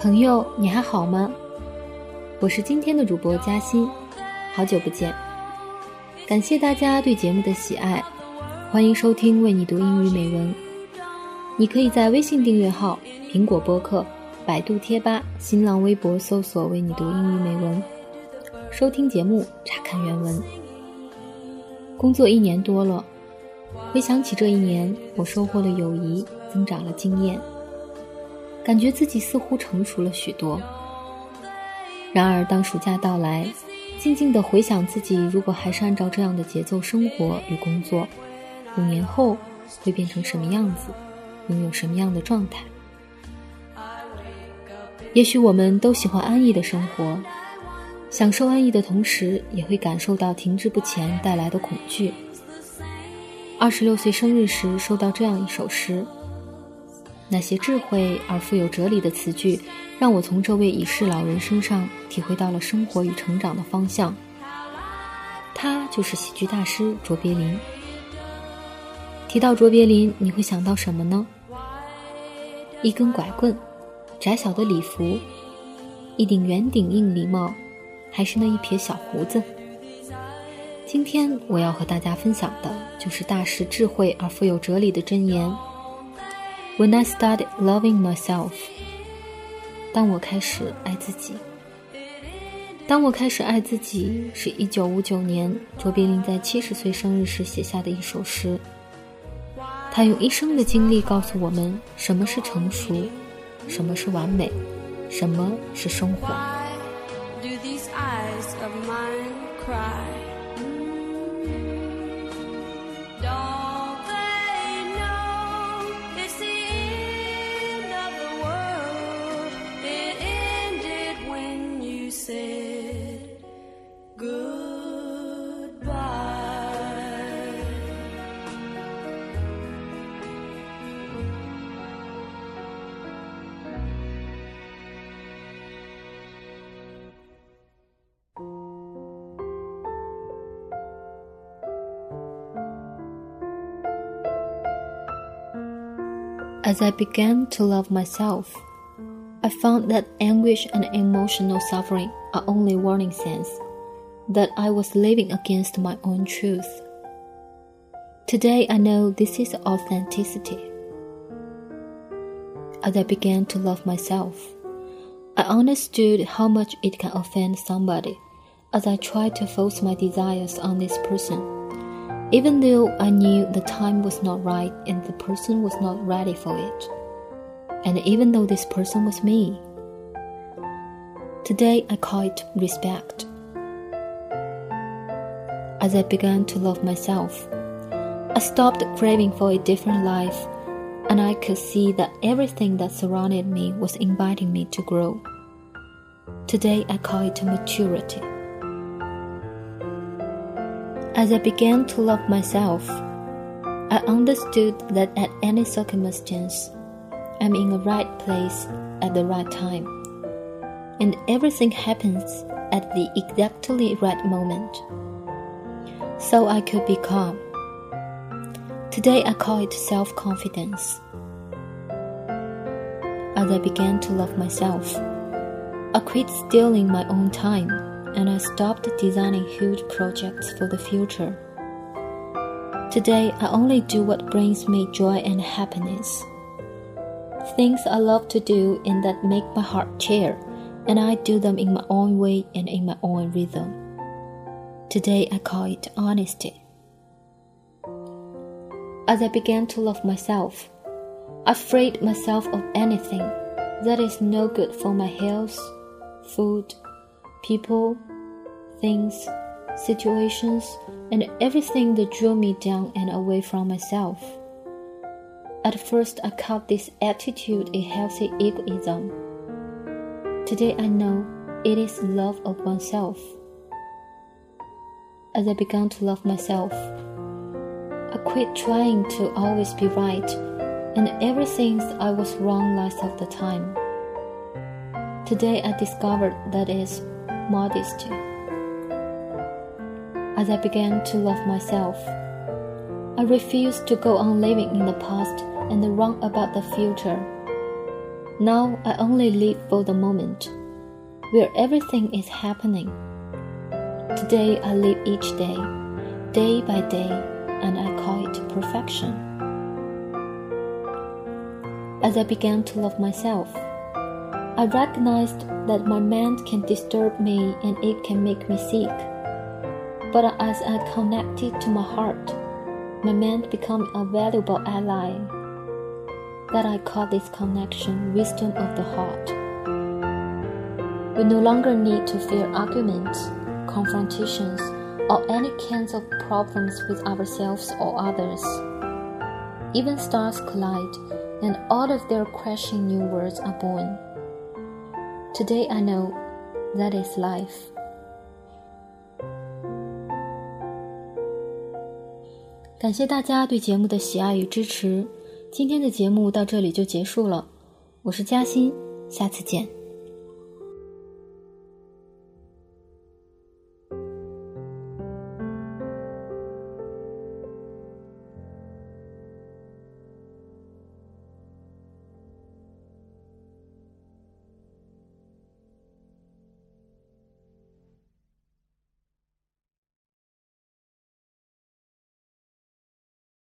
朋友，你还好吗？我是今天的主播嘉欣，好久不见，感谢大家对节目的喜爱，欢迎收听为你读英语美文。你可以在微信订阅号、苹果播客、百度贴吧、新浪微博搜索“为你读英语美文”，收听节目，查看原文。工作一年多了，回想起这一年，我收获了友谊，增长了经验，感觉自己似乎成熟了许多。然而，当暑假到来，静静地回想自己，如果还是按照这样的节奏生活与工作，五年后会变成什么样子，拥有什么样的状态？也许我们都喜欢安逸的生活，享受安逸的同时，也会感受到停滞不前带来的恐惧。二十六岁生日时，收到这样一首诗。那些智慧而富有哲理的词句，让我从这位已逝老人身上体会到了生活与成长的方向。他就是喜剧大师卓别林。提到卓别林，你会想到什么呢？一根拐棍，窄小的礼服，一顶圆顶硬礼帽，还是那一撇小胡子？今天我要和大家分享的就是大师智慧而富有哲理的箴言。When I started loving myself，当我开始爱自己。当我开始爱自己，是一九五九年卓别林在七十岁生日时写下的一首诗。他用一生的经历告诉我们什么是成熟，什么是完美，什么是生活。Do these eyes of mine cry? As I began to love myself, I found that anguish and emotional suffering are only warning signs that I was living against my own truth. Today I know this is authenticity. As I began to love myself, I understood how much it can offend somebody as I tried to force my desires on this person even though I knew the time was not right and the person was not ready for it. And even though this person was me. Today I call it respect. As I began to love myself, I stopped craving for a different life and I could see that everything that surrounded me was inviting me to grow. Today I call it maturity. As I began to love myself, I understood that at any circumstance, I'm in the right place at the right time, and everything happens at the exactly right moment. So I could be calm. Today I call it self confidence. As I began to love myself, I quit stealing my own time and I stopped designing huge projects for the future. Today, I only do what brings me joy and happiness. Things I love to do and that make my heart cheer, and I do them in my own way and in my own rhythm. Today, I call it honesty. As I began to love myself, I freed myself of anything that is no good for my health, food, people, things, situations, and everything that drew me down and away from myself. At first, I called this attitude a healthy egoism. Today, I know it is love of oneself. As I began to love myself, I quit trying to always be right, and everything I was wrong lots of the time. Today I discovered that is modesty. As I began to love myself. I refused to go on living in the past and wrong about the future. Now I only live for the moment, where everything is happening. Today I live each day, day by day, and I call it perfection. As I began to love myself, I recognized that my mind can disturb me and it can make me sick. But as I connected to my heart, my mind became a valuable ally. That I call this connection wisdom of the heart. We no longer need to fear arguments, confrontations, or any kinds of problems with ourselves or others. Even stars collide, and all of their crashing new worlds are born. Today I know that is life. 感谢大家对节目的喜爱与支持，今天的节目到这里就结束了。我是嘉欣，下次见。